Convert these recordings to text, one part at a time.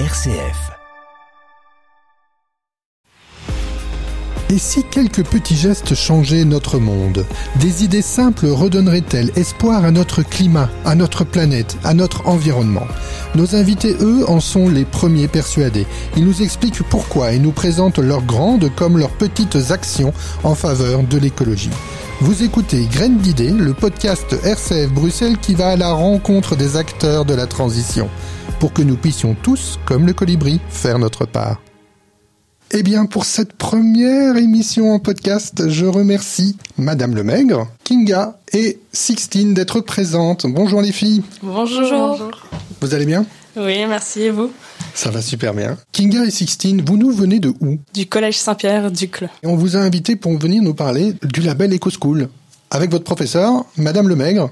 RCF. Et si quelques petits gestes changeaient notre monde? Des idées simples redonneraient-elles espoir à notre climat, à notre planète, à notre environnement? Nos invités, eux, en sont les premiers persuadés. Ils nous expliquent pourquoi et nous présentent leurs grandes comme leurs petites actions en faveur de l'écologie. Vous écoutez Graines d'idées, le podcast RCF Bruxelles qui va à la rencontre des acteurs de la transition, pour que nous puissions tous, comme le colibri, faire notre part. Eh bien, pour cette première émission en podcast, je remercie Madame Lemaigre, Kinga et Sixtine d'être présentes. Bonjour les filles. Bonjour. Vous allez bien? Oui, merci. Et vous? Ça va super bien. Kinga et Sixtine, vous nous venez de où? Du Collège Saint-Pierre d'Ucle. Et on vous a invité pour venir nous parler du label EcoSchool avec votre professeur, Madame Lemaigre.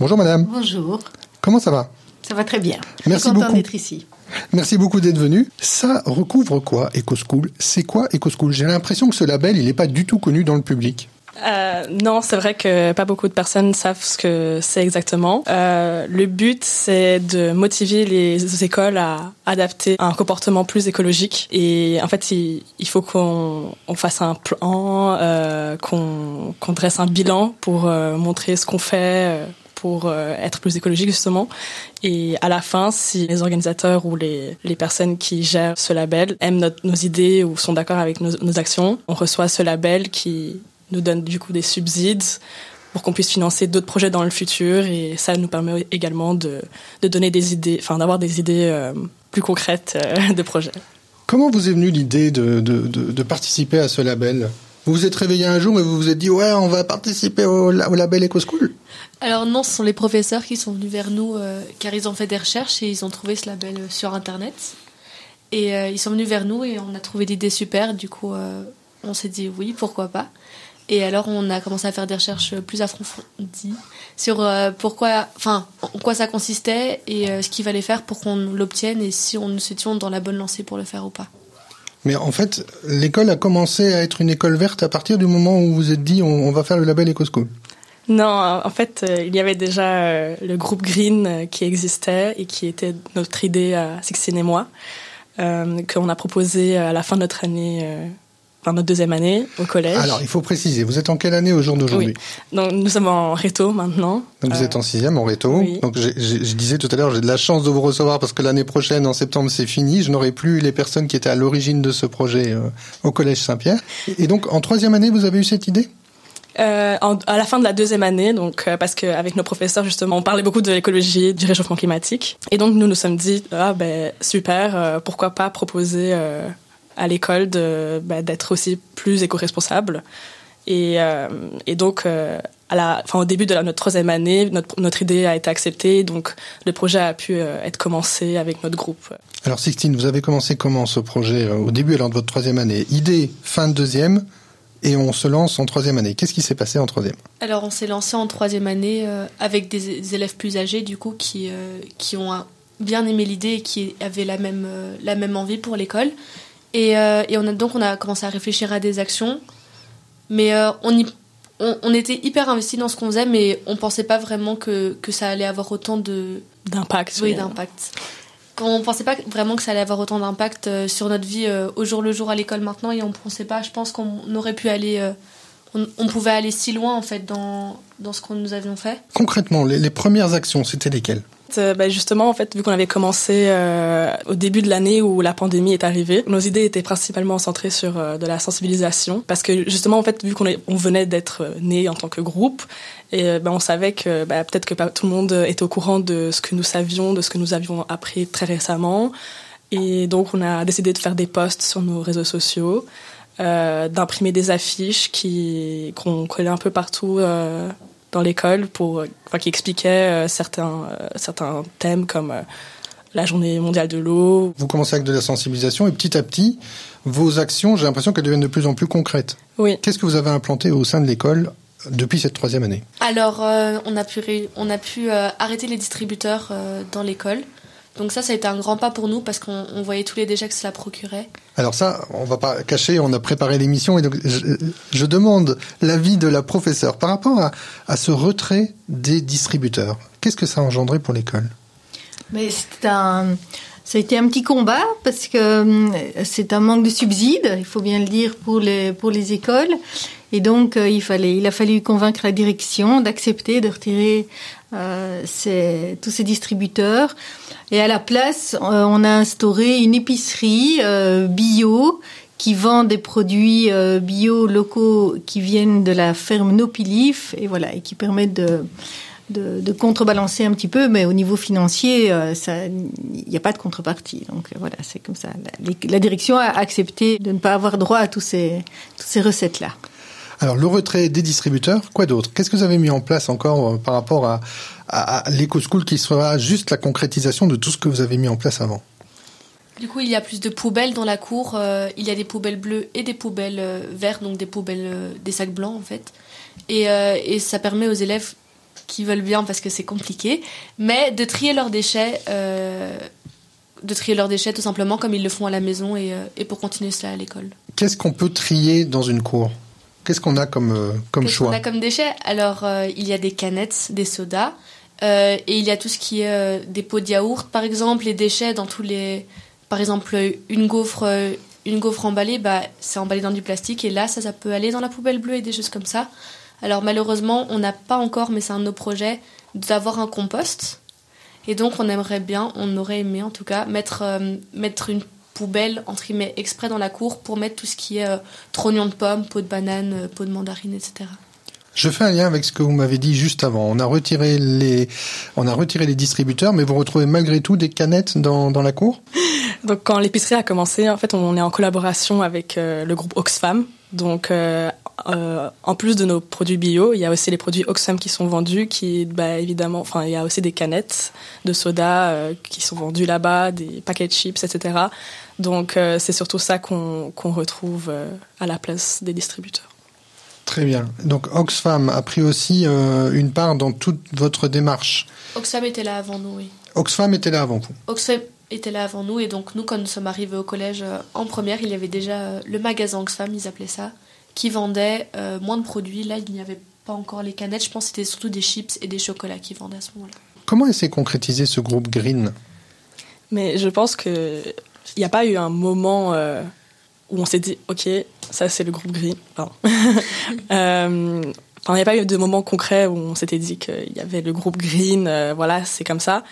Bonjour Madame. Bonjour. Comment ça va? Ça va très bien. Merci content beaucoup. d'être ici. Merci beaucoup d'être venu. Ça recouvre quoi, EcoSchool? C'est quoi EcoSchool? J'ai l'impression que ce label, il n'est pas du tout connu dans le public. Euh, non, c'est vrai que pas beaucoup de personnes savent ce que c'est exactement. Euh, le but, c'est de motiver les écoles à adapter un comportement plus écologique. Et en fait, il, il faut qu'on on fasse un plan, euh, qu'on qu'on dresse un bilan pour euh, montrer ce qu'on fait euh, pour euh, être plus écologique justement. Et à la fin, si les organisateurs ou les, les personnes qui gèrent ce label aiment nos idées ou sont d'accord avec nos, actions, on reçoit ce label qui nous donne du coup des subsides pour qu'on puisse financer d'autres projets dans le futur et ça nous permet également de, de donner des idées, enfin d'avoir des idées euh, plus concrètes euh, de projets. Comment vous est venue l'idée de, de participer à ce label? Vous vous êtes réveillé un jour et vous vous êtes dit ouais on va participer au, la- au label EcoSchool Alors non, ce sont les professeurs qui sont venus vers nous euh, car ils ont fait des recherches et ils ont trouvé ce label euh, sur internet. Et euh, ils sont venus vers nous et on a trouvé l'idée super. Du coup, on s'est dit oui, pourquoi pas. Et alors on a commencé à faire des recherches plus approfondies sur pourquoi, enfin, en quoi ça consistait et ce qu'il fallait faire pour qu'on l'obtienne et si on nous étions dans la bonne lancée pour le faire ou pas. Mais en fait, l'école a commencé à être une école verte à partir du moment où vous êtes dit on, va faire le label EcoSchool. Non, en fait, euh, il y avait déjà euh, le groupe Green euh, qui existait et qui était notre idée à Sixtine et moi, qu'on a proposé à la fin de notre année, enfin notre deuxième année au collège. Alors il faut préciser, vous êtes en quelle année au jour d'aujourd'hui? Donc nous sommes en réto maintenant. Donc vous Euh, êtes en sixième, en réto. oui. Donc je disais tout à l'heure, j'ai de la chance de vous recevoir parce que l'année prochaine, en septembre, c'est fini. Je n'aurai plus les personnes qui étaient à l'origine de ce projet euh, au Collège Saint-Pierre. Et donc en troisième année, vous avez eu cette idée? Euh, en- à la fin de la deuxième année, donc euh, parce qu'avec nos professeurs justement, on parlait beaucoup de l'écologie, du réchauffement climatique, et donc nous nous sommes dit ah ben super, euh, pourquoi pas proposer à l'école de ben, d'être aussi plus éco-responsable. Et, euh, et donc euh, à la, enfin au début de la, notre troisième année, notre notre idée a été acceptée, donc le projet a pu euh, être commencé avec notre groupe. Alors Sixtine, vous avez commencé comment ce projet euh, au début alors de votre troisième année? Idée fin de deuxième et on se lance en troisième année. Qu'est-ce qui s'est passé en troisième? Alors on s'est lancé en troisième année euh, avec des, des élèves plus âgés du coup qui, euh, qui ont bien aimé l'idée et qui avaient la même, euh, la même envie pour l'école. Et, euh, et on a, donc on a commencé à réfléchir à des actions. Mais euh, on, y, on, on était hyper investis dans ce qu'on faisait mais on pensait pas vraiment que, que ça allait avoir autant de D'impact. oui, d'impact. On pensait pas vraiment que ça allait avoir autant d'impact euh, sur notre vie euh, au jour le jour à l'école maintenant et on pensait pas, je pense qu'on aurait pu aller euh, on, on pouvait aller si loin en fait dans, dans ce que nous avions fait. Concrètement, les, les premières actions, c'était lesquelles? Euh, ben justement, en fait, vu qu'on avait commencé euh, au début de l'année où la pandémie est arrivée, nos idées étaient principalement centrées sur euh, de la sensibilisation, parce que justement, en fait, vu qu'on on venait d'être né en tant que groupe, et ben on savait que ben, peut-être que pas tout le monde était au courant de ce que nous savions, de ce que nous avions appris très récemment, et donc on a décidé de faire des posts sur nos réseaux sociaux. d'imprimer des affiches qu'on collait un peu partout dans l'école pour enfin qui expliquaient euh, certains euh, certains thèmes comme euh, la journée mondiale de l'eau. Vous commencez avec de la sensibilisation et petit à petit, vos actions, j'ai l'impression qu'elles deviennent de plus en plus concrètes. Oui. Qu'est-ce que vous avez implanté au sein de l'école depuis cette troisième année? Alors euh, on a pu on a pu euh, arrêter les distributeurs euh, dans l'école. Donc ça, ça a été un grand pas pour nous parce qu'on on voyait tous les déchets que cela procurait. Alors ça, on va pas cacher, on a préparé l'émission et donc je, je demande l'avis de la professeure par rapport à, à ce retrait des distributeurs. Qu'est-ce que ça a engendré pour l'école? Mais c'est un, Ça a été un petit combat parce que euh, c'est un manque de subsides, il faut bien le dire, pour les, pour les écoles. Et donc, euh, il, a fallu convaincre la direction d'accepter de retirer euh, tous ces distributeurs. Et à la place, euh, on a instauré une épicerie bio qui vend des produits bio locaux qui viennent de la ferme Nopilif et voilà et qui permettent de contrebalancer un petit peu, mais au niveau financier, il n'y a pas de contrepartie. Donc voilà, c'est comme ça. La, direction a accepté de ne pas avoir droit à tous toutes ces recettes-là. Alors le retrait des distributeurs, quoi d'autre? Qu'est-ce que vous avez mis en place encore euh, par rapport à, à, à l'EcoSchool qui sera juste la concrétisation de tout ce que vous avez mis en place avant? Du coup, il y a plus de poubelles dans la cour. Euh, il y a des poubelles bleues et des poubelles euh, vertes, donc des poubelles, euh, des sacs blancs en fait. Et, et ça permet aux élèves qui veulent bien, parce que c'est compliqué, mais de trier leurs déchets, de trier leurs déchets tout simplement comme ils le font à la maison et, et pour continuer cela à l'école. Qu'est-ce qu'on peut trier dans une cour? Qu'est-ce qu'on a comme, euh, comme choix qu'on a comme déchets? Alors, euh, il y a des canettes, des sodas, euh, et il y a tout ce qui est des pots de yaourt, par exemple, les déchets dans tous les... Par exemple, une gaufre, une gaufre emballée, bah, c'est emballé dans du plastique, et là, ça, ça peut aller dans la poubelle bleue et des choses comme ça. Alors, malheureusement, on n'a pas encore, mais c'est un de nos projets, d'avoir un compost. Et donc, on aimerait bien, on aurait aimé en tout cas, mettre, mettre une poubelle, entre guillemets, exprès dans la cour pour mettre tout ce qui est euh, trognon de pommes, peau de banane, euh, peau de mandarine, etc. Je fais un lien avec ce que vous m'avez dit juste avant. On a retiré les, on a retiré les distributeurs, mais vous retrouvez malgré tout des canettes dans, dans la cour? Donc quand l'épicerie a commencé, en fait, on est en collaboration avec euh, le groupe Oxfam. Donc euh, euh, en plus de nos produits bio, il y a aussi les produits Oxfam qui sont vendus, qui, bah, évidemment, enfin, il y a aussi des canettes de soda euh, qui sont vendues là-bas, des paquets de chips, etc. Donc euh, c'est surtout ça qu'on qu'on retrouve euh, à la place des distributeurs. Très bien. Donc Oxfam a pris aussi euh, une part dans toute votre démarche. Oxfam était là avant nous, oui. Oxfam était là avant vous. Oxfam était là avant nous, et donc nous, quand nous sommes arrivés au collège euh, en première, il y avait déjà euh, le magasin Oxfam, ils appelaient ça, qui vendait euh, moins de produits. Là, il n'y avait pas encore les canettes, je pense que c'était surtout des chips et des chocolats qui vendaient à ce moment-là. Comment s'est concrétisé ce groupe Green? Mais je pense que il n'y a pas eu un moment euh, où on s'est dit, ok, ça c'est le groupe Green. Pardon. euh, il n'y a pas eu de moment concret où on s'était dit qu'il y avait le groupe Green, euh, voilà, c'est comme ça.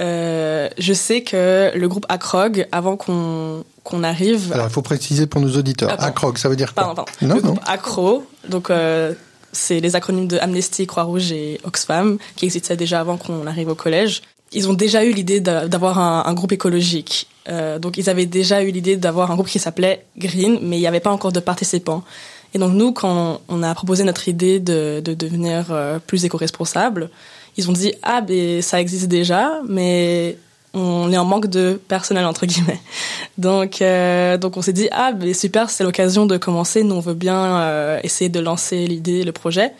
Euh, je sais que le groupe Acrog, avant qu'on qu'on arrive, Alors il faut préciser pour nos auditeurs. Attends. Acrog, ça veut dire quoi Pardon, pardon. Non, le non. groupe ACRO, donc euh, c'est les acronymes de Amnesty, Croix-Rouge et Oxfam, qui existaient déjà avant qu'on arrive au collège. Ils ont déjà eu l'idée d'a- d'avoir un, groupe écologique. Euh, donc ils avaient déjà eu l'idée d'avoir un groupe qui s'appelait Green, mais il n'y avait pas encore de participants. Et donc nous, quand on a proposé notre idée de, de devenir euh, plus éco-responsable, ils ont dit ah ben ça existe déjà, mais on est en manque de personnel entre guillemets. Donc euh, donc on s'est dit ah ben super c'est l'occasion de commencer. Nous on veut bien euh, essayer de lancer l'idée, le projet.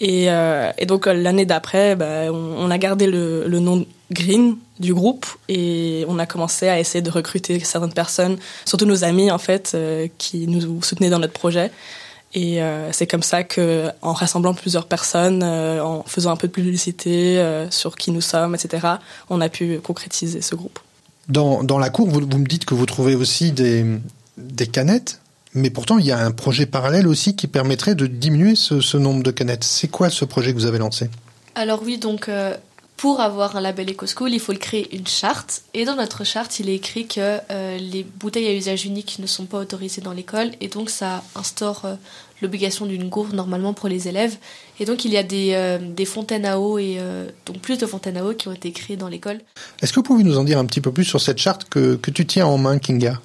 Et, euh, et donc l'année d'après, ben, on, on a gardé le, le nom Green du groupe et on a commencé à essayer de recruter certaines personnes, surtout nos amis en fait, euh, qui nous soutenaient dans notre projet. Et euh, c'est comme ça que, en rassemblant plusieurs personnes, euh, en faisant un peu de publicité euh, sur qui nous sommes, etc., on a pu concrétiser ce groupe. Dans, dans la cour, vous, vous me dites que vous trouvez aussi des, des canettes, mais pourtant il y a un projet parallèle aussi qui permettrait de diminuer ce, ce nombre de canettes. C'est quoi ce projet que vous avez lancé? Alors oui, donc euh, pour avoir un label EcoSchool, il faut le créer une charte. Et dans notre charte, il est écrit que euh, les bouteilles à usage unique ne sont pas autorisées dans l'école. Et donc ça instaure euh, l'obligation d'une gourde normalement pour les élèves. Et donc il y a des, euh, des fontaines à eau et euh, donc plus de fontaines à eau qui ont été créées dans l'école. Est-ce que vous pouvez nous en dire un petit peu plus sur cette charte que, que tu tiens en main, Kinga?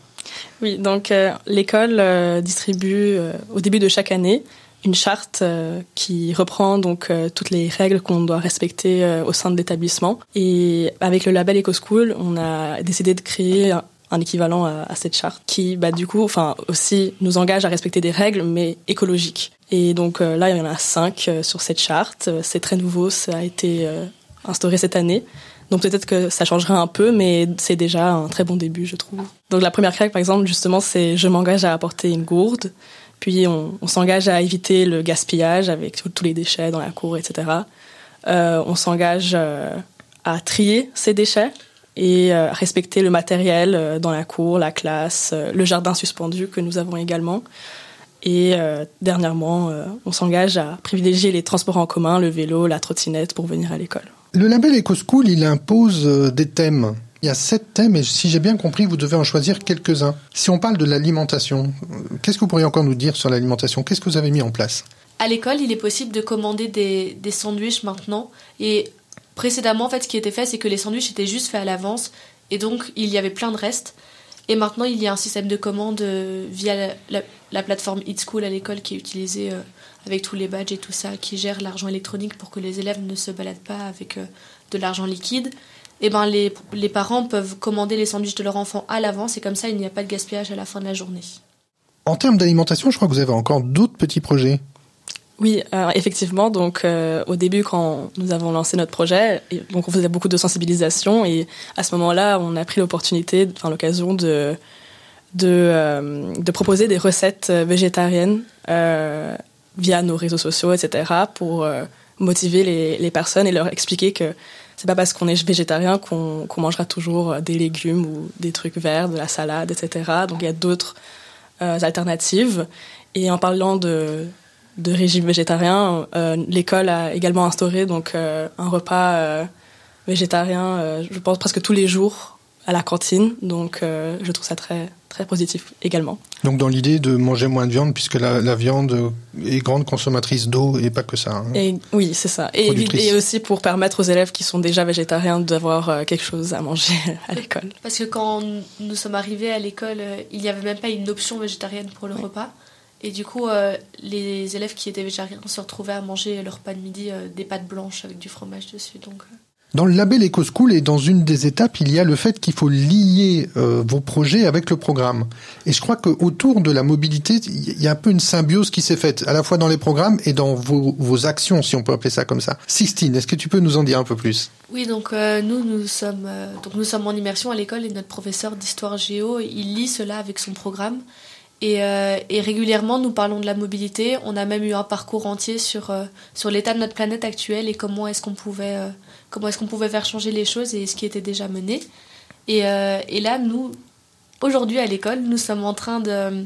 Oui, donc euh, l'école euh, distribue euh, au début de chaque année une charte euh, qui reprend donc euh, toutes les règles qu'on doit respecter euh, au sein de l'établissement. Et avec le label EcoSchool, on a décidé de créer un, équivalent à, à cette charte qui, bah, du coup, enfin aussi nous engage à respecter des règles mais écologiques. Et donc euh, là, il y en a cinq euh, sur cette charte. C'est très nouveau, ça a été euh, instauré cette année. Donc peut-être que ça changera un peu, mais c'est déjà un très bon début, je trouve. Donc la première règle, par exemple, justement, c'est je m'engage à apporter une gourde. Puis on, s'engage à éviter le gaspillage avec tous les déchets dans la cour, etc. Euh, on s'engage euh, à trier ces déchets et respecter le matériel dans la cour, la classe, le jardin suspendu que nous avons également. Et dernièrement, on s'engage à privilégier les transports en commun, le vélo, la trottinette pour venir à l'école. Le label EcoSchool, il impose des thèmes. Il y a sept thèmes et si j'ai bien compris, vous devez en choisir quelques-uns. Si on parle de l'alimentation, qu'est-ce que vous pourriez encore nous dire sur l'alimentation? Qu'est-ce que vous avez mis en place? À l'école, il est possible de commander des, des sandwichs maintenant. Et précédemment, en fait, ce qui était fait, c'est que les sandwichs étaient juste faits à l'avance. Et donc, il y avait plein de restes. Et maintenant, il y a un système de commande euh, via la, plateforme Eat School à l'école qui est utilisée euh, avec tous les badges et tout ça, qui gère l'argent électronique pour que les élèves ne se baladent pas avec euh, de l'argent liquide eh ben les, les parents peuvent commander les sandwichs de leur enfant à l'avance et comme ça il n'y a pas de gaspillage à la fin de la journée. En termes d'alimentation, je crois que vous avez encore d'autres petits projets. Oui, euh, effectivement. Donc, euh, au début, quand nous avons lancé notre projet, donc on faisait beaucoup de sensibilisation et à ce moment-là, on a pris l'opportunité, enfin l'occasion de de, euh, de proposer des recettes végétariennes via nos réseaux sociaux, etc., pour motiver les, les personnes et leur expliquer que c'est pas parce qu'on est végétarien qu'on mangera toujours euh, des légumes ou des trucs verts, de la salade, etc. Donc il y a d'autres euh, alternatives. Et en parlant de, de régime végétarien, euh, l'école a également instauré donc un repas végétarien, je pense presque tous les jours à la cantine. Donc je trouve ça très très positif également. Donc dans l'idée de manger moins de viande, puisque la, viande est grande consommatrice d'eau et pas que ça. Hein. Et, oui, c'est ça. Et, et, aussi pour permettre aux élèves qui sont déjà végétariens d'avoir euh, quelque chose à manger à l'école. Parce que quand nous sommes arrivés à l'école, euh, il n'y avait même pas une option végétarienne pour le repas. Et du coup, euh, les élèves qui étaient végétariens se retrouvaient à manger leur pain de midi des pâtes blanches avec du fromage dessus. Donc, dans le label EcoSchool et dans une des étapes, il y a le fait qu'il faut lier euh, vos projets avec le programme. Et je crois qu'autour de la mobilité, il y a un peu une symbiose qui s'est faite, à la fois dans les programmes et dans vos, actions, si on peut appeler ça comme ça. Sixtine, est-ce que tu peux nous en dire un peu plus? Oui, donc euh, nous, nous sommes, euh, donc nous sommes en immersion à l'école et notre professeur d'histoire géo, il lit cela avec son programme. Et, et, régulièrement, nous parlons de la mobilité. On a même eu un parcours entier sur, sur l'état de notre planète actuelle et comment est-ce qu'on pouvait comment est-ce qu'on pouvait faire changer les choses et ce qui était déjà mené. Et, euh, et là, nous, aujourd'hui à l'école, nous sommes en train de,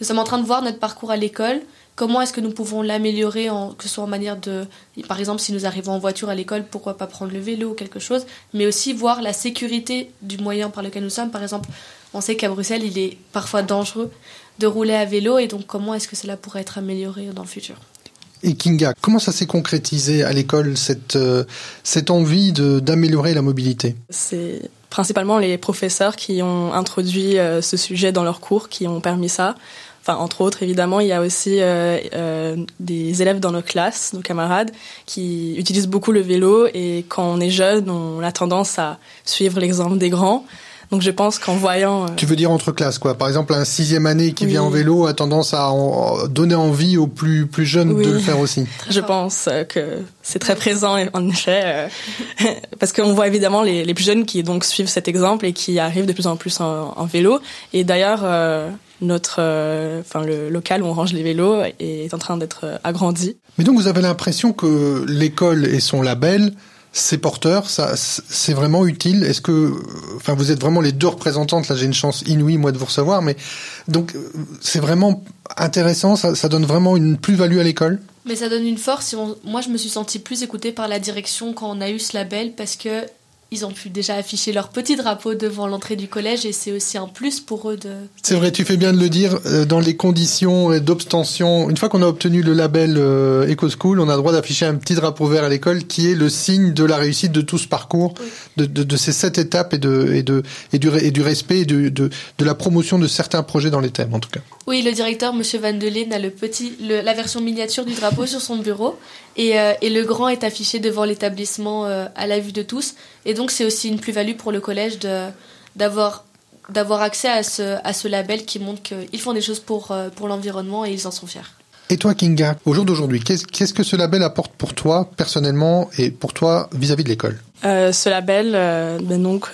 nous sommes en train de voir notre parcours à l'école. Comment est-ce que nous pouvons l'améliorer, que ce soit en manière de, par exemple, si nous arrivons en voiture à l'école, pourquoi pas prendre le vélo ou quelque chose, mais aussi voir la sécurité du moyen par lequel nous sommes. Par exemple, on sait qu'à Bruxelles, il est parfois dangereux de rouler à vélo, et donc comment est-ce que cela pourrait être amélioré dans le futur et Kinga, comment ça s'est concrétisé à l'école, cette, euh, cette envie d'améliorer la mobilité? C'est principalement les professeurs qui ont introduit euh, ce sujet dans leurs cours, qui ont permis ça. Enfin, entre autres, évidemment, il y a aussi euh, des élèves dans nos classes, nos camarades, qui utilisent beaucoup le vélo et quand on est jeune, on a tendance à suivre l'exemple des grands. Donc je pense qu'en voyant... Euh, tu veux dire entre classes, quoi. Par exemple, un sixième année qui vient en vélo a tendance à donner envie aux plus, plus jeunes de le faire aussi. Je pense euh, que c'est très présent, en effet, euh, parce qu'on voit évidemment les, les, plus jeunes qui donc suivent cet exemple et qui arrivent de plus en plus en, en vélo. Et d'ailleurs, notre, enfin le local où on range les vélos est en train d'être agrandi. Mais donc vous avez l'impression que l'école et son label ces porteurs, ça, c'est vraiment utile. Est-ce que, enfin, vous êtes vraiment les deux représentantes. Là, j'ai une chance inouïe moi de vous recevoir, mais donc c'est vraiment intéressant. Ça, ça donne vraiment une plus-value à l'école? Mais ça donne une force. Moi, je me suis sentie plus écoutée par la direction quand on a eu ce label parce que ils ont pu déjà afficher leur petit drapeau devant l'entrée du collège et c'est aussi un plus pour eux de. C'est vrai, tu fais bien de le dire. Euh, dans les conditions d'obstention, une fois qu'on a obtenu le label euh, EcoSchool, on a le droit d'afficher un petit drapeau vert à l'école qui est le signe de la réussite de tout ce parcours, de, de, de, ces sept étapes et, de, et, de, et, du, et du respect et de, de, de la promotion de certains projets dans les thèmes en tout cas. Oui, le directeur, Monsieur Van Delen, a le petit, la version miniature du drapeau sur son bureau et, euh, et le grand est affiché devant l'établissement à la vue de tous. Et donc c'est aussi une plus-value pour le collège d'avoir d'avoir accès à ce, à ce label qui montre qu'ils font des choses pour, euh, pour l'environnement et ils en sont fiers. Et toi, Kinga, au jour d'aujourd'hui, qu'est-ce que ce label apporte pour toi personnellement et pour toi vis-à-vis de l'école? Euh, Ce label euh, ben donc,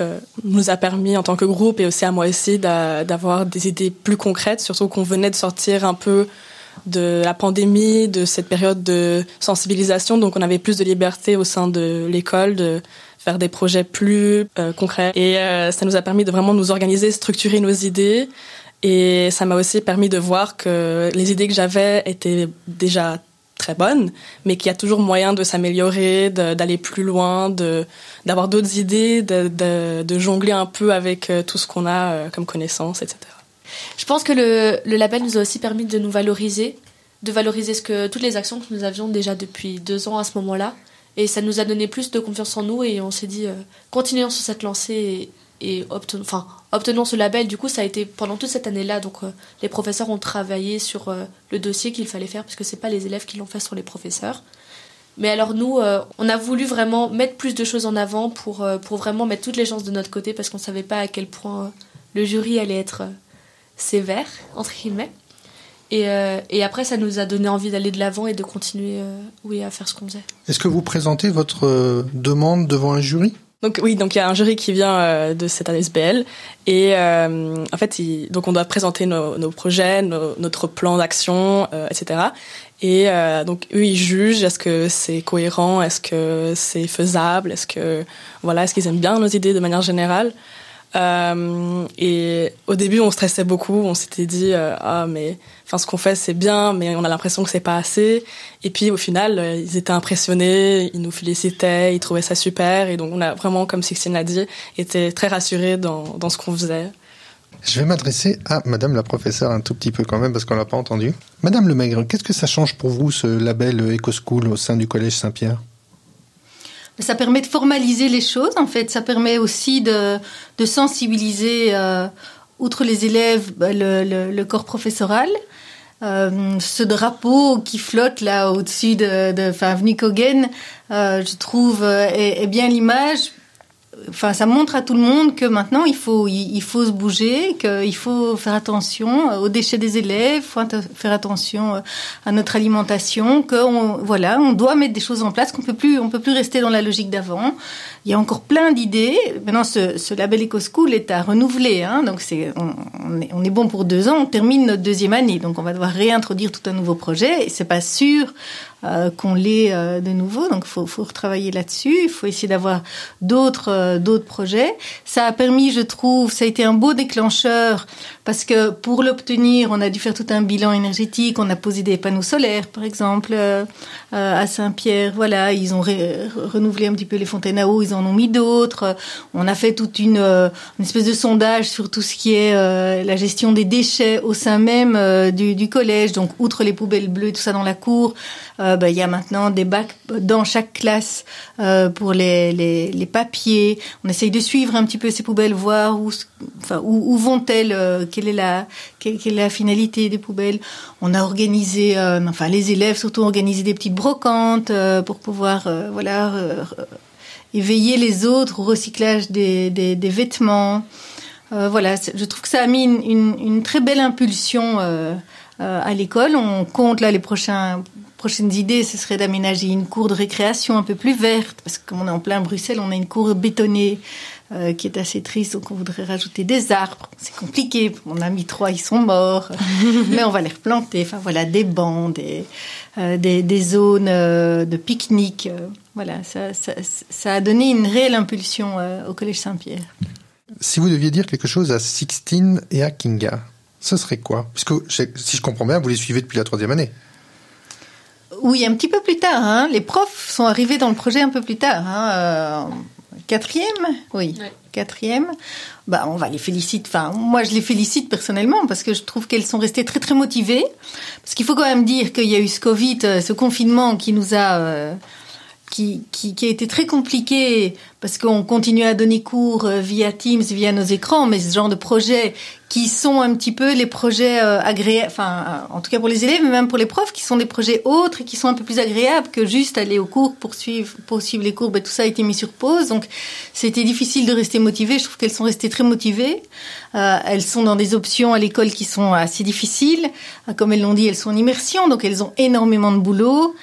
nous a permis en tant que groupe et aussi à moi aussi d'avoir des idées plus concrètes, surtout qu'on venait de sortir un peu de la pandémie, de cette période de sensibilisation. Donc on avait plus de liberté au sein de l'école de faire des projets plus concrets. Et ça nous a permis de vraiment nous organiser, structurer nos idées. Et ça m'a aussi permis de voir que les idées que j'avais étaient déjà très bonnes, mais qu'il y a toujours moyen de s'améliorer, d'aller plus loin, d'avoir d'autres idées, de, de, de, jongler un peu avec tout ce qu'on a comme connaissances, etc. Je pense que le, le label nous a aussi permis de nous valoriser, de valoriser ce que toutes les actions que nous avions déjà depuis deux ans à ce moment-là. Et ça nous a donné plus de confiance en nous et on s'est dit, euh, continuons sur cette lancée et, enfin, obtenons ce label. Du coup, ça a été pendant toute cette année-là. Donc, euh, les professeurs ont travaillé sur euh, le dossier qu'il fallait faire parce que c'est pas les élèves qui l'ont fait, sur les professeurs. Mais alors nous, on a voulu vraiment mettre plus de choses en avant pour, pour vraiment mettre toutes les chances de notre côté parce qu'on savait pas à quel point le jury allait être sévère, entre guillemets. Et, euh, et, après, ça nous a donné envie d'aller de l'avant et de continuer euh, oui, à faire ce qu'on faisait. Est-ce que vous présentez votre euh, demande devant un jury? Donc oui, donc il y a un jury qui vient de cette ASBL et en fait, il, donc on doit présenter nos, nos projets, notre plan d'action, etc. Et donc eux, ils jugent est-ce que c'est cohérent, est-ce que c'est faisable, est-ce que voilà, est-ce qu'ils aiment bien nos idées de manière générale. Euh, et au début, on stressait beaucoup. On s'était dit euh, ah mais enfin ce qu'on fait c'est bien, mais on a l'impression que c'est pas assez. Et puis au final, euh, ils étaient impressionnés, ils nous félicitaient, ils trouvaient ça super. Et donc on a vraiment, comme Sixtine l'a dit, été très rassurés dans, dans ce qu'on faisait. Je vais m'adresser à Madame la professeure un tout petit peu quand même parce qu'on l'a pas entendu. Madame Lemaigre, qu'est-ce que ça change pour vous ce label EcoSchool au sein du collège Saint-Pierre? Ça permet de formaliser les choses, en fait. Ça permet aussi de, de sensibiliser, euh, outre les élèves, bah, le, le, le, corps professoral. Euh, ce drapeau qui flotte là au-dessus de, de enfin, euh, je trouve, euh, est, est bien l'image enfin, ça montre à tout le monde que maintenant il faut, il, faut se bouger, qu'il faut faire attention aux déchets des élèves, faut faire attention euh, à notre alimentation, qu'on, voilà, on doit mettre des choses en place, qu'on peut plus, on peut plus rester dans la logique d'avant. Il y a encore plein d'idées. Maintenant, ce, ce label EcoSchool est à renouveler, hein, donc on, est, on est bon pour deux ans, on termine notre deuxième année, donc on va devoir réintroduire tout un nouveau projet. Et c'est pas sûr euh, qu'on l'ait euh, de nouveau. Donc, faut, faut retravailler là-dessus. Il faut essayer d'avoir d'autres euh, d'autres projets. Ça a permis, je trouve, ça a été un beau déclencheur parce que pour l'obtenir, on a dû faire tout un bilan énergétique. On a posé des panneaux solaires, par exemple, à Saint-Pierre. Voilà, ils ont renouvelé un petit peu les fontaines à eau. Ils en ont mis d'autres. On a fait toute une, espèce de sondage sur tout ce qui est la gestion des déchets au sein même du, collège. Donc, outre les poubelles bleues, tout ça dans la cour. Euh, bah, il y a maintenant des bacs dans chaque classe euh, pour les, papiers. On essaye de suivre un petit peu ces poubelles, voir où, vont-elles, euh, quelle est la finalité des poubelles. On a organisé, euh, enfin les élèves surtout organisé des petites brocantes pour pouvoir voilà éveiller les autres au recyclage des, vêtements. voilà, je trouve que ça a mis une, une très belle impulsion à l'école. On compte là les prochains prochaines idées, ce serait d'aménager une cour de récréation un peu plus verte, parce que comme on est en plein Bruxelles, on a une cour bétonnée euh, qui est assez triste, donc on voudrait rajouter des arbres. C'est compliqué, on a mis trois, ils sont morts, mais on va les replanter. Enfin voilà, des bancs, des, euh, des, des, zones euh, de pique-nique. voilà, ça, ça, ça, a donné une réelle impulsion au Collège Saint-Pierre. Si vous deviez dire quelque chose à Sixtine et à Kinga, ce serait quoi? Puisque si je comprends bien, vous les suivez depuis la troisième année. Oui, un petit peu plus tard. Hein. Les profs sont arrivés dans le projet un peu plus tard. Hein. Euh, quatrième, oui, quatrième. Bah, on va les féliciter. Enfin, moi, je les félicite personnellement parce que je trouve qu'elles sont restées très très motivées. Parce qu'il faut quand même dire qu'il y a eu ce Covid, euh, ce confinement qui nous a euh, qui, qui, qui, a été très compliqué parce qu'on continue à donner cours euh, via Teams, via nos écrans, mais ce genre de projets qui sont un petit peu les projets euh, agréables, enfin, euh, en tout cas pour les élèves, mais même pour les profs, qui sont des projets autres et qui sont un peu plus agréables que juste aller au cours pour suivre, pour suivre les cours. Ben, tout ça a été mis sur pause, donc c'était difficile de rester motivé. Je trouve qu'elles sont restées très motivées. Elles sont dans des options à l'école qui sont assez difficiles. Comme elles l'ont dit, elles sont en immersion, donc elles ont énormément de boulot.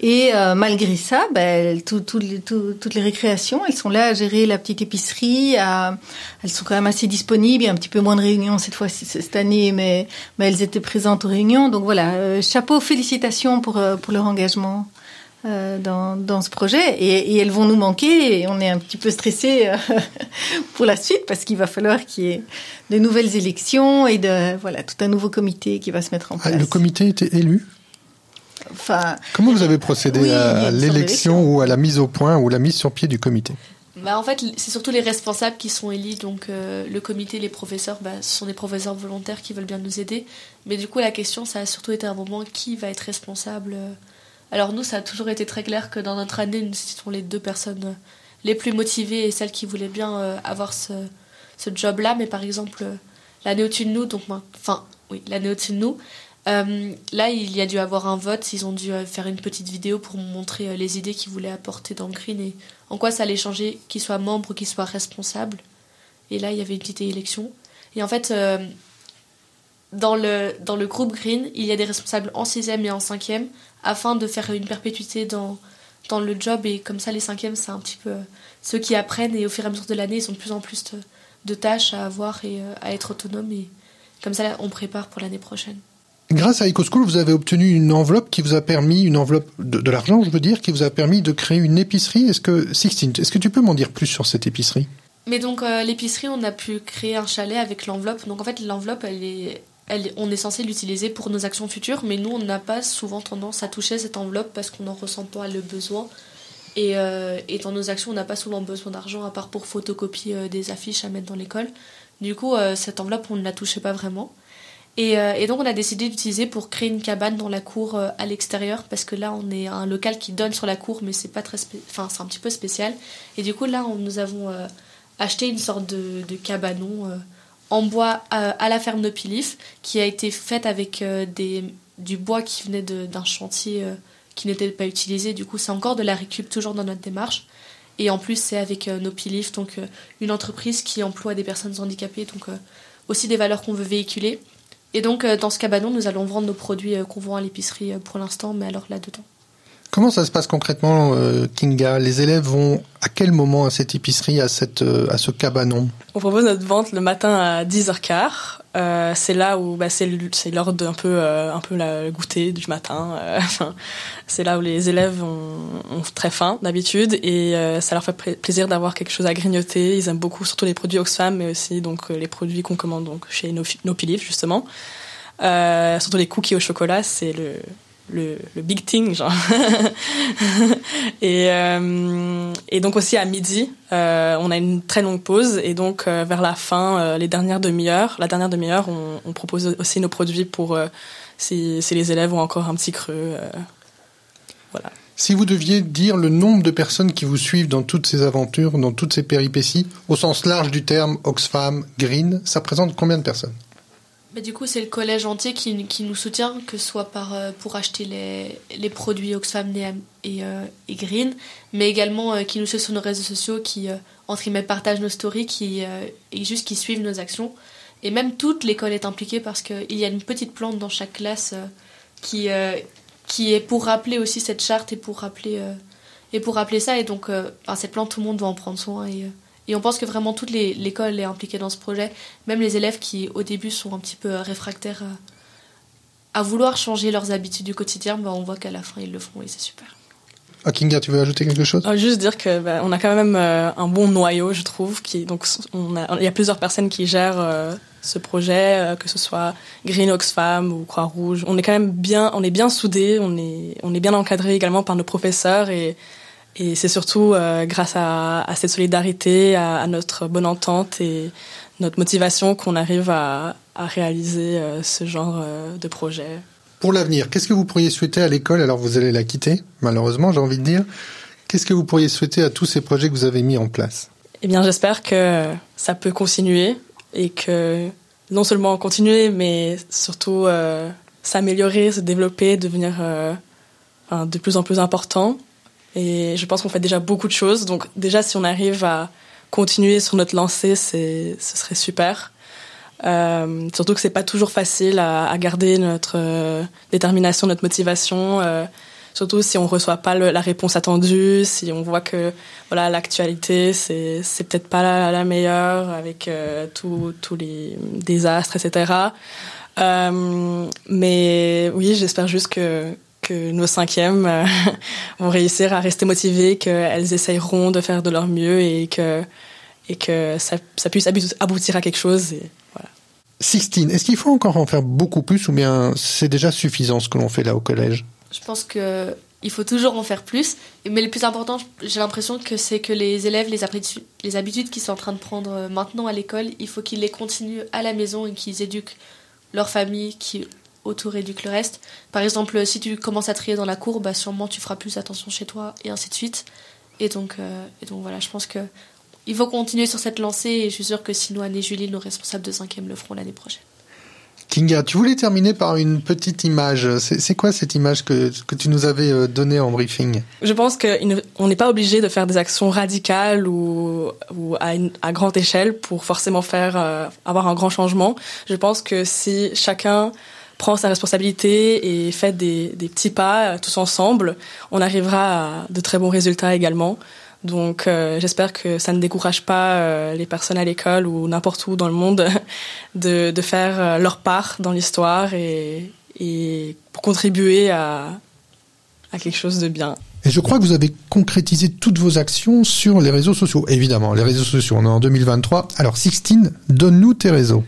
Et malgré ça, ben, tout, tout, tout, toutes les récréations, elles sont là à gérer la petite épicerie. À, elles sont quand même assez disponibles. Il y a un petit peu moins de réunions cette fois cette année, mais, mais elles étaient présentes aux réunions. Donc voilà, euh, chapeau, félicitations pour, euh, pour leur engagement euh, dans, dans ce projet et, et, elles vont nous manquer et on est un petit peu stressé euh, pour la suite parce qu'il va falloir qu'il y ait de nouvelles élections et de voilà tout un nouveau comité qui va se mettre en place. Ah, le comité était élu? Enfin, Comment vous avez procédé oui, à l'élection ou à la mise au point ou la mise sur pied du comité? Bah, en fait, c'est surtout les responsables qui sont élus, donc euh, le comité, les professeurs, bah, ce sont des professeurs volontaires qui veulent bien nous aider. Mais du coup, la question, ça a surtout été un moment qui va être responsable. euh. Alors nous, ça a toujours été très clair que dans notre année, nous étions les deux personnes euh, les plus motivées et celles qui voulaient bien avoir ce, ce job-là. Mais par exemple, l'année au-dessus de nous, donc enfin, oui, l'année au-dessus de nous, euh, là, il y a dû avoir un vote. Ils ont dû euh, faire une petite vidéo pour montrer euh, les idées qu'ils voulaient apporter dans Green et en quoi ça allait changer qu'ils soient membres ou qu'ils soient responsables. Et là, il y avait une petite élection. Et en fait, dans, le, dans le groupe Green, il y a des responsables en 6e et en 5e afin de faire une perpétuité dans, dans le job. Et comme ça, les 5e, c'est un petit peu ceux qui apprennent et au fur et à mesure de l'année, ils ont de plus en plus de, de tâches à avoir et à être autonomes. Et comme ça, on prépare pour l'année prochaine. Grâce à EcoSchool, vous avez obtenu une enveloppe qui vous a permis, une enveloppe de, l'argent, je veux dire, qui vous a permis de créer une épicerie. Est-ce que, Sixtine, est-ce que tu peux m'en dire plus sur cette épicerie? Mais donc euh, l'épicerie, on a pu créer un chalet avec l'enveloppe. Donc en fait, l'enveloppe, on est censé l'utiliser pour nos actions futures, mais nous, on n'a pas souvent tendance à toucher cette enveloppe parce qu'on n'en ressent pas le besoin. Et, euh, dans nos actions, on n'a pas souvent besoin d'argent à part pour photocopier euh, des affiches à mettre dans l'école. Du coup, cette enveloppe, on ne la touchait pas vraiment. Et, euh, et donc, on a décidé d'utiliser pour créer une cabane dans la cour euh, à l'extérieur parce que là, on est un local qui donne sur la cour, mais c'est pas très, enfin, c'est un petit peu spécial. Et du coup, là, nous avons euh, acheté une sorte de, cabanon en bois à, la ferme de Pilif qui a été faite avec du bois qui venait d'un chantier qui n'était pas utilisé. Du coup, c'est encore de la récup toujours dans notre démarche. Et en plus, c'est avec nos Pilif, donc une entreprise qui emploie des personnes handicapées, donc aussi des valeurs qu'on veut véhiculer. Et donc, euh, dans ce cabanon, nous allons vendre nos produits euh, qu'on vend à l'épicerie euh, pour l'instant, mais alors là-dedans. Comment ça se passe concrètement, euh, Kinga? Les élèves vont à quel moment à cette épicerie, à, cette, euh, à ce cabanon? On propose notre vente le matin à 10h15. Euh, c'est là où bah, c'est l'heure d'un peu un peu la goûter du matin. c'est là où les élèves ont, très faim d'habitude et ça leur fait pla- plaisir d'avoir quelque chose à grignoter. Ils aiment beaucoup surtout les produits Oxfam, mais aussi donc les produits qu'on commande donc chez nos, nos Pilif, justement. Surtout les cookies au chocolat, c'est le le, big thing genre. Et euh, et donc aussi à midi euh, on a une très longue pause et donc euh, vers la fin les dernières demi-heures la dernière demi-heure on, propose aussi nos produits pour si, si les élèves ont encore un petit creux voilà. Si vous deviez dire le nombre de personnes qui vous suivent dans toutes ces aventures, dans toutes ces péripéties, au sens large du terme Oxfam, Green, ça représente combien de personnes? Mais du coup, c'est le collège entier qui, nous soutient, que ce soit par, euh, pour acheter les, produits Oxfam et, euh, et Green, mais également euh, qui nous suivent sur nos réseaux sociaux, qui, entre partagent nos stories, qui, et juste qui suivent nos actions. Et même toute l'école est impliquée parce qu'il y a une petite plante dans chaque classe qui, qui est pour rappeler aussi cette charte et pour rappeler, et pour rappeler ça. Et donc, cette plante, tout le monde doit en prendre soin. Et on pense que vraiment toute les- l'école est impliquée dans ce projet. Même les élèves qui, au début, sont un petit peu euh, réfractaires à, à vouloir changer leurs habitudes du quotidien, bah, on voit qu'à la fin, ils le font et c'est super. Ah, Kinga, tu veux ajouter quelque chose? Euh, juste dire que bah, on a quand même euh, un bon noyau je trouve qui donc on a, il y a plusieurs personnes qui gèrent euh, ce projet euh, que ce soit Green Oxfam ou Croix Rouge on est quand même bien on est bien soudés on est on est bien encadré également par nos professeurs et et c'est surtout euh, grâce à, à cette solidarité à, à notre bonne entente et notre motivation qu'on arrive à, à réaliser euh, ce genre euh, de projet Pour l'avenir, qu'est-ce que vous pourriez souhaiter à l'école? Alors vous allez la quitter, malheureusement, j'ai envie de dire. Qu'est-ce que vous pourriez souhaiter à tous ces projets que vous avez mis en place? Eh bien, j'espère que ça peut continuer et que non seulement continuer, mais surtout euh, s'améliorer, se développer, devenir euh, de plus en plus important. Et je pense qu'on fait déjà beaucoup de choses. Donc déjà, si on arrive à continuer sur notre lancée, c'est, ce serait super. Euh, surtout que c'est pas toujours facile à, à garder notre euh, détermination, notre motivation. euh, surtout si on reçoit pas le- la réponse attendue, si on voit que voilà l'actualité c'est c'est peut-être pas la, la meilleure avec euh, tous tous les désastres etc. Euh, mais oui, j'espère juste que que nos cinquièmes euh, vont réussir à rester motivées, qu'elles essayeront de faire de leur mieux et que, et que ça, ça puisse aboutir à quelque chose. Et voilà. Sixtine, est-ce qu'il faut encore en faire beaucoup plus ou bien c'est déjà suffisant ce que l'on fait là au collège? Je pense que il faut toujours en faire plus. Mais le plus important, j'ai l'impression que c'est que les élèves, les, habitudes, les habitudes qu'ils sont en train de prendre euh, maintenant à l'école, il faut qu'ils les continuent à la maison et qu'ils éduquent leur famille qui autour éduque le reste. Par exemple, si tu commences à trier dans la cour, bah sûrement tu feras plus attention chez toi et ainsi de suite. Et donc, euh, et donc voilà, je pense que il faut continuer sur cette lancée et je suis sûre que sinon Anne et Julie, nos responsables de 5e, le feront l'année prochaine. Kinga, tu voulais terminer par une petite image. C'est quoi cette image que, que tu nous avais euh, donnée en briefing? Je pense qu'on n'est pas obligé de faire des actions radicales ou, ou à, une, à, grande échelle pour forcément faire euh, avoir un grand changement. Je pense que si chacun prend sa responsabilité et fait des, petits pas euh, tous ensemble, on arrivera à de très bons résultats également. Donc euh, j'espère que ça ne décourage pas euh, les personnes à l'école ou n'importe où dans le monde de, faire leur part dans l'histoire et, et pour contribuer à, à quelque chose de bien. Et je crois que vous avez concrétisé toutes vos actions sur les réseaux sociaux. Évidemment, les réseaux sociaux, on est en 2023. Alors Sixtine, donne-nous tes réseaux.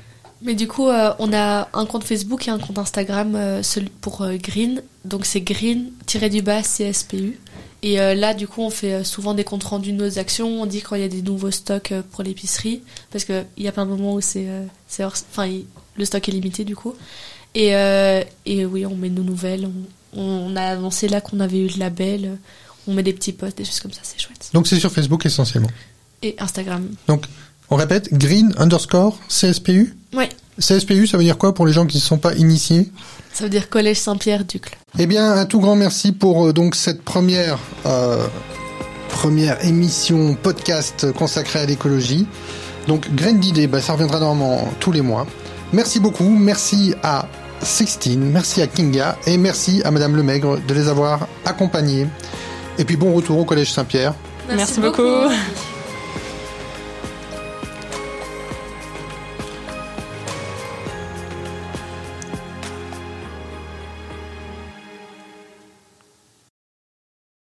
Mais du coup, euh, on a un compte Facebook et un compte Instagram euh, pour euh, Green. Donc c'est Green-du-bas CSPU. Et là, du coup, on fait souvent des comptes rendus de nos actions. On dit quand il y a des nouveaux stocks pour l'épicerie. Parce qu'il y a plein de moments où c'est, enfin, le stock est limité, du coup. Et, et oui, on met nos nouvelles. On, on a annoncé là qu'on avait eu le label. On met des petits posts, des choses comme ça, c'est chouette. Donc c'est sur Facebook essentiellement. Et Instagram. Donc on répète, green underscore CSPU Oui. CSPU, ça veut dire quoi pour les gens qui ne sont pas initiés? Ça veut dire Collège Saint-Pierre-Ducle. Eh bien, un tout grand merci pour euh, donc cette première, euh, première émission podcast consacrée à l'écologie. Donc, graine d'idées, bah, ça reviendra normalement tous les mois. Merci beaucoup, merci à Sixtine, merci à Kinga et merci à Madame Lemaigre de les avoir accompagnés. Et puis bon retour au Collège Saint-Pierre. Merci, merci beaucoup.